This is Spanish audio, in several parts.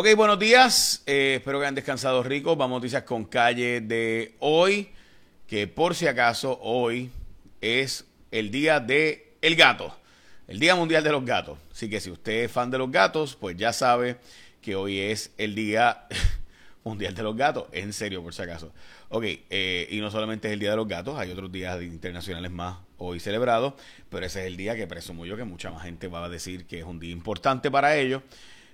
Ok, buenos días. Eh, espero que hayan descansado ricos. Vamos a noticias con calle de hoy, que por si acaso hoy es el día de el gato, el Día Mundial de los Gatos. Así que si usted es fan de los gatos, pues ya sabe que hoy es el Día Mundial de los Gatos. En serio, por si acaso. Ok, eh, y no solamente es el Día de los Gatos, hay otros días internacionales más hoy celebrados, pero ese es el día que presumo yo que mucha más gente va a decir que es un día importante para ellos.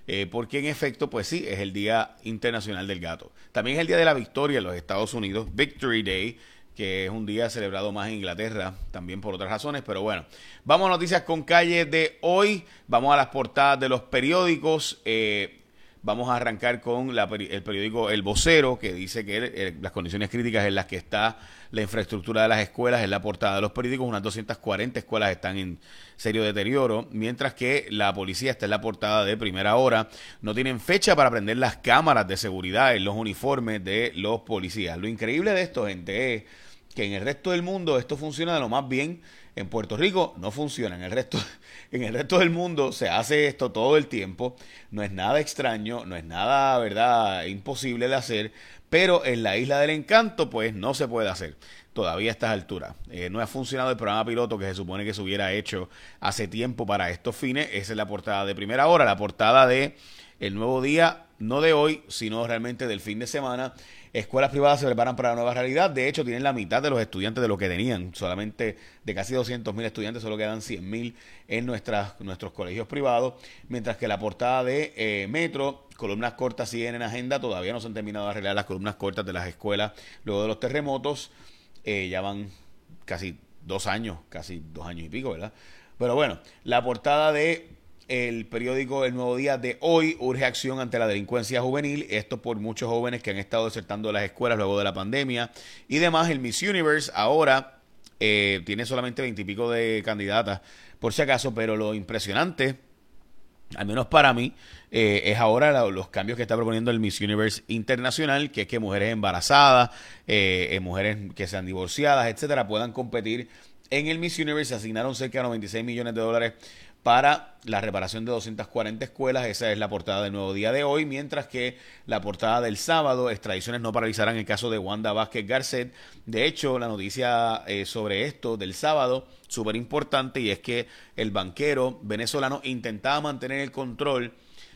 Eh, porque en efecto, pues sí, es el Día Internacional del Gato. También es el Día de la Victoria en los Estados Unidos, Victory Day, que es un día celebrado más en Inglaterra, también por otras razones, pero bueno. Vamos a noticias con calle de hoy, vamos a las portadas de los periódicos. Eh, Vamos a arrancar con el periódico El Vocero, que dice que las condiciones críticas en las que está la infraestructura de las escuelas en la portada de los periódicos. Unas 240 escuelas están en serio deterioro, mientras que la policía está en la portada de primera hora. No tienen fecha para prender las cámaras de seguridad en los uniformes de los policías. Lo increíble de esto, gente, es que en el resto del mundo esto funciona de lo más bien en Puerto Rico no funciona, en el resto, en el resto del mundo se hace esto todo el tiempo, no es nada extraño, no es nada, ¿verdad?, imposible de hacer, pero en la isla del encanto pues no se puede hacer todavía a estas alturas. Eh, no ha funcionado el programa piloto que se supone que se hubiera hecho hace tiempo para estos fines, esa es la portada de primera hora, la portada de el nuevo día, no de hoy, sino realmente del fin de semana, Escuelas privadas se preparan para la nueva realidad. De hecho, tienen la mitad de los estudiantes de lo que tenían. Solamente de casi 200 mil estudiantes, solo quedan 100 mil en nuestras, nuestros colegios privados. Mientras que la portada de eh, Metro, columnas cortas siguen en agenda. Todavía no se han terminado de arreglar las columnas cortas de las escuelas luego de los terremotos. Eh, ya van casi dos años, casi dos años y pico, ¿verdad? Pero bueno, la portada de el periódico El Nuevo Día de hoy urge acción ante la delincuencia juvenil. Esto por muchos jóvenes que han estado desertando las escuelas luego de la pandemia y demás. El Miss Universe ahora eh, tiene solamente veintipico de candidatas, por si acaso, pero lo impresionante, al menos para mí, eh, es ahora los cambios que está proponiendo el Miss Universe Internacional, que es que mujeres embarazadas, eh, mujeres que sean divorciadas, etcétera, puedan competir en el Miss Universe. Se asignaron cerca de 96 millones de dólares para la reparación de 240 escuelas. Esa es la portada del nuevo día de hoy, mientras que la portada del sábado, extradiciones no paralizarán el caso de Wanda Vázquez Garcet. De hecho, la noticia eh, sobre esto del sábado, súper importante, y es que el banquero venezolano intentaba mantener el control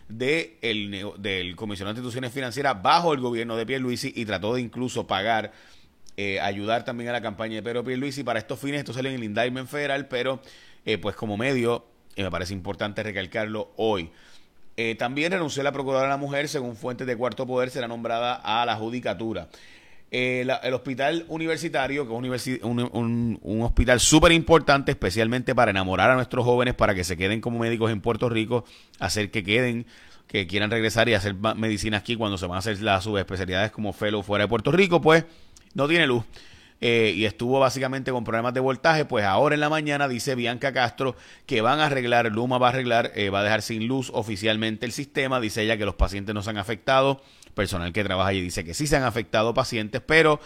de el, del Comisionado de Instituciones Financieras bajo el gobierno de Pierluisi y trató de incluso pagar eh, ayudar también a la campaña de Pedro Pierluisi para estos fines. Esto sale en el indictment federal, pero eh, pues como medio y me parece importante recalcarlo hoy. Eh, también renunció la Procuradora de la Mujer, según fuentes de Cuarto Poder, será nombrada a la Judicatura. Eh, el hospital universitario, que es un, un, hospital súper importante, especialmente para enamorar a nuestros jóvenes, para que se queden como médicos en Puerto Rico, hacer que queden, que quieran regresar y hacer medicina aquí cuando se van a hacer las subespecialidades como fellow fuera de Puerto Rico, pues no tiene luz. Eh, y estuvo básicamente con problemas de voltaje, pues ahora en la mañana dice Bianca Castro que van a arreglar, Luma va a arreglar, eh, va a dejar sin luz oficialmente el sistema, dice ella que los pacientes no se han afectado, personal que trabaja allí dice que sí se han afectado pacientes, pero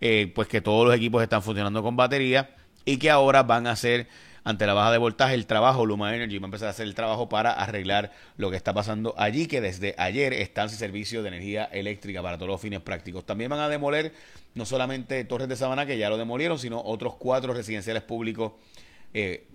eh, pues que todos los equipos están funcionando con batería y que ahora van a hacer ante la baja de voltaje, el trabajo, Luma Energy va a empezar a hacer el trabajo para arreglar lo que está pasando allí, que desde ayer están sin servicio de energía eléctrica para todos los fines prácticos. También van a demoler no solamente Torres de Sabana, que ya lo demolieron, sino otros cuatro residenciales públicos eh,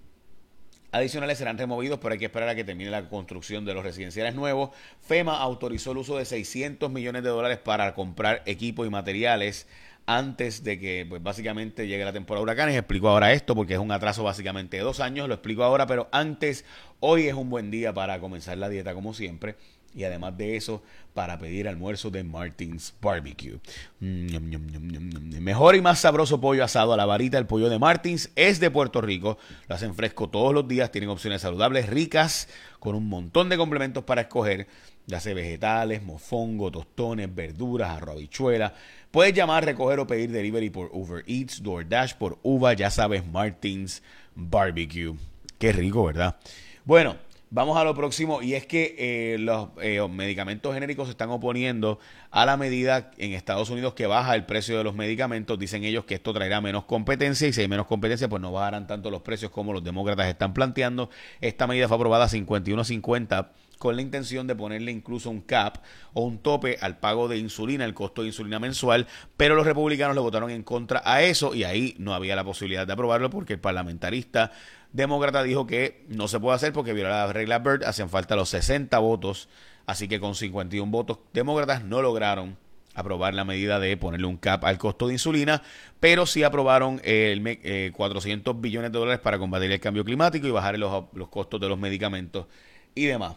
adicionales serán removidos, pero hay que esperar a que termine la construcción de los residenciales nuevos. FEMA autorizó el uso de 600 millones de dólares para comprar equipo y materiales antes de que pues básicamente llegue la temporada de huracanes. Explico ahora esto porque es un atraso básicamente de dos años, lo explico ahora, pero antes, hoy es un buen día para comenzar la dieta como siempre. Y además de eso, para pedir almuerzo de Martins Barbecue. Mm, mejor y más sabroso pollo asado a la varita. El pollo de Martins es de Puerto Rico. Lo hacen fresco todos los días. Tienen opciones saludables, ricas, con un montón de complementos para escoger. Ya sea vegetales, mofongo, tostones, verduras, arroz, habichuela Puedes llamar, recoger o pedir delivery por Uber Eats, DoorDash, por Uva, ya sabes, Martins Barbecue. Qué rico, ¿verdad? Bueno, Vamos a lo próximo y es que eh, los eh, medicamentos genéricos se están oponiendo a la medida en Estados Unidos que baja el precio de los medicamentos. Dicen ellos que esto traerá menos competencia y si hay menos competencia pues no bajarán tanto los precios como los demócratas están planteando. Esta medida fue aprobada 51-50 con la intención de ponerle incluso un cap o un tope al pago de insulina, el costo de insulina mensual, pero los republicanos le votaron en contra a eso y ahí no había la posibilidad de aprobarlo porque el parlamentarista demócrata dijo que no se puede hacer porque viola la regla Bird, hacían falta los 60 votos, así que con 51 votos demócratas no lograron aprobar la medida de ponerle un cap al costo de insulina, pero sí aprobaron el, 400 eh, billones de dólares para combatir el cambio climático y bajar los, los costos de los medicamentos y demás.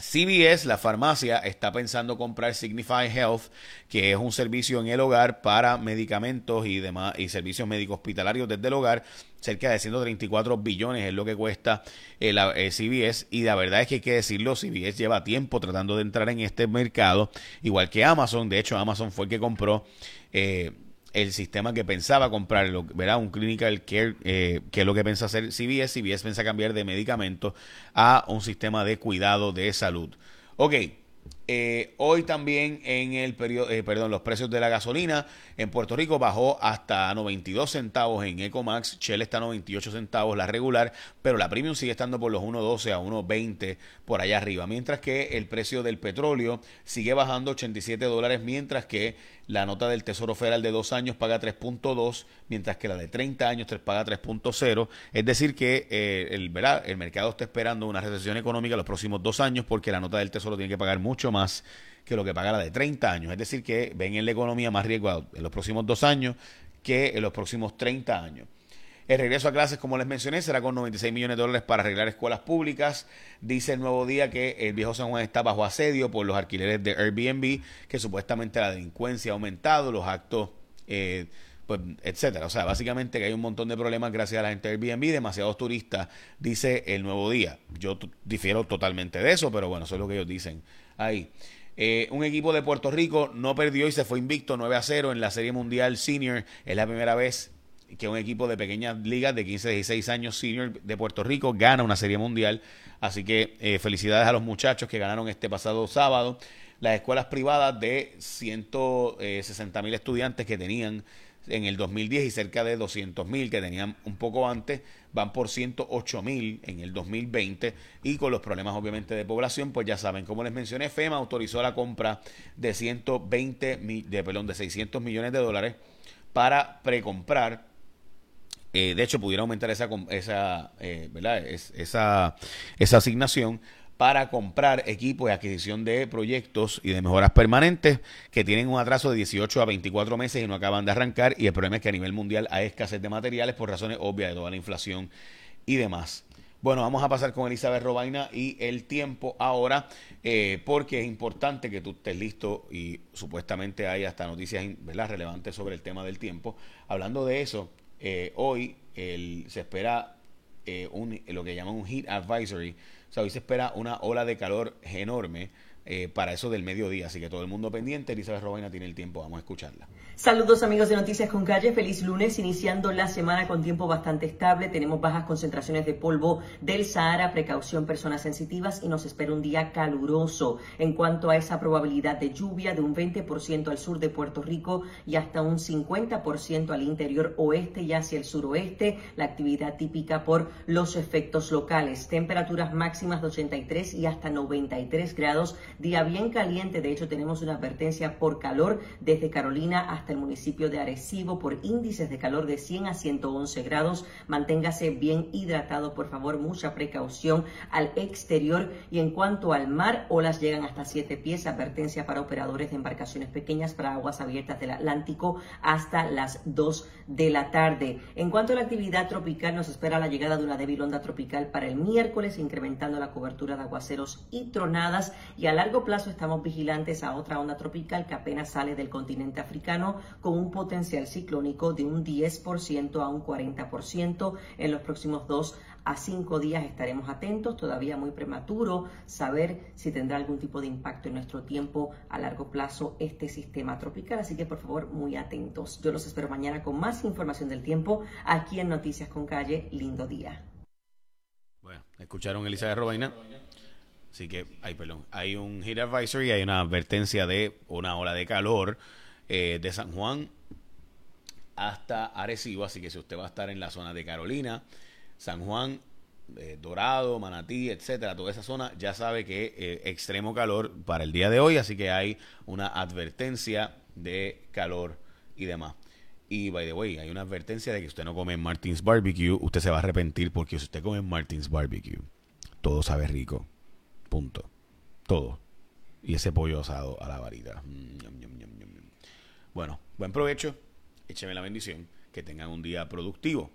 CVS, la farmacia, está pensando comprar Signify Health, que es un servicio en el hogar para medicamentos y demás y servicios médicos hospitalarios desde el hogar. Cerca de 134 billones es lo que cuesta el, eh, CVS y la verdad es que hay que decirlo, CVS lleva tiempo tratando de entrar en este mercado, igual que Amazon. De hecho, Amazon fue el que compró eh, el sistema que pensaba comprar, ¿verdad? Un clinical care, eh, que es lo que piensa hacer CVS. CVS piensa cambiar de medicamento a un sistema de cuidado de salud. Ok, eh, hoy también en el periodo, eh, perdón, los precios de la gasolina en Puerto Rico bajó hasta 92 centavos en Ecomax, Shell está a 98 centavos la regular, pero la premium sigue estando por los 1.12 a 1.20 por allá arriba, mientras que el precio del petróleo sigue bajando 87 dólares, mientras que la nota del Tesoro Federal de dos años paga 3.2, mientras que la de 30 años paga 3.0. Es decir, que eh, el, el mercado está esperando una recesión económica los próximos dos años porque la nota del Tesoro tiene que pagar mucho más que lo que paga la de 30 años. Es decir, que ven en la economía más riesgo en los próximos dos años que en los próximos 30 años. El regreso a clases, como les mencioné, será con 96 millones de dólares para arreglar escuelas públicas. Dice el nuevo día que el viejo San Juan está bajo asedio por los alquileres de Airbnb, que supuestamente la delincuencia ha aumentado, los actos, eh, pues, etcétera. O sea, básicamente que hay un montón de problemas gracias a la gente de Airbnb, demasiados turistas, dice el nuevo día. Yo difiero totalmente de eso, pero bueno, eso es lo que ellos dicen ahí. Eh, un equipo de Puerto Rico no perdió y se fue invicto 9 a 0 en la Serie Mundial Senior. Es la primera vez que un equipo de pequeñas ligas de 15, 16 años senior de Puerto Rico gana una serie mundial. Así que eh, felicidades a los muchachos que ganaron este pasado sábado. Las escuelas privadas de 160 eh, mil estudiantes que tenían en el 2010 y cerca de 200 mil que tenían un poco antes, van por 108 mil en el 2020 y con los problemas obviamente de población, pues ya saben, como les mencioné, FEMA autorizó la compra de 120, de, perdón, de 600 millones de dólares para precomprar eh, de hecho, pudiera aumentar esa, esa, eh, ¿verdad? esa, esa asignación para comprar equipos y adquisición de proyectos y de mejoras permanentes que tienen un atraso de 18 a 24 meses y no acaban de arrancar. Y el problema es que a nivel mundial hay escasez de materiales por razones obvias de toda la inflación y demás. Bueno, vamos a pasar con Elizabeth Robaina y el tiempo ahora, eh, porque es importante que tú estés listo y supuestamente hay hasta noticias relevantes sobre el tema del tiempo. Hablando de eso, eh, hoy se espera eh, un, lo que llaman un heat advisory. O sea, hoy se espera una ola de calor enorme eh, para eso del mediodía. Así que todo el mundo pendiente. Elizabeth Robaina tiene el tiempo. Vamos a escucharla. Saludos amigos de Noticias con Calle, feliz lunes, iniciando la semana con tiempo bastante estable, tenemos bajas concentraciones de polvo del Sahara, precaución personas sensitivas y nos espera un día caluroso. En cuanto a esa probabilidad de lluvia de un 20% al sur de Puerto Rico y hasta un 50% al interior oeste y hacia el suroeste, la actividad típica por los efectos locales, temperaturas máximas de 83 y hasta 93 grados, día bien caliente, de hecho tenemos una advertencia por calor desde Carolina hasta el municipio de Arecibo por índices de calor de 100 a 111 grados. Manténgase bien hidratado, por favor, mucha precaución al exterior. Y en cuanto al mar, olas llegan hasta 7 pies. Advertencia para operadores de embarcaciones pequeñas para aguas abiertas del Atlántico hasta las 2 de la tarde. En cuanto a la actividad tropical, nos espera la llegada de una débil onda tropical para el miércoles, incrementando la cobertura de aguaceros y tronadas. Y a plazo estamos vigilantes a otra onda tropical que apenas sale del continente africano con un potencial ciclónico de un 10% a un 40%. En los próximos dos a cinco días estaremos atentos, todavía muy prematuro saber si tendrá algún tipo de impacto en nuestro tiempo a largo plazo este sistema tropical, así que por favor muy atentos. Yo los espero mañana con más información del tiempo aquí en Noticias con Calle. Lindo día. Bueno, escucharon Elizabeth Robaina. Así que, ay, perdón, hay un heat advisory, hay una advertencia de una ola de calor eh, de San Juan hasta Arecibo. Así que si usted va a estar en la zona de Carolina, San Juan, eh, Dorado, Manatí, etcétera, toda esa zona, ya sabe que eh, extremo calor para el día de hoy. Así que hay una advertencia de calor y demás. Y by the way, hay una advertencia de que usted no come Martins Barbecue, usted se va a arrepentir porque si usted come Martins Barbecue, todo sabe rico. Punto. Todo. Y ese pollo asado a la varita. Mm, bueno, buen provecho. Écheme la bendición. Que tengan un día productivo.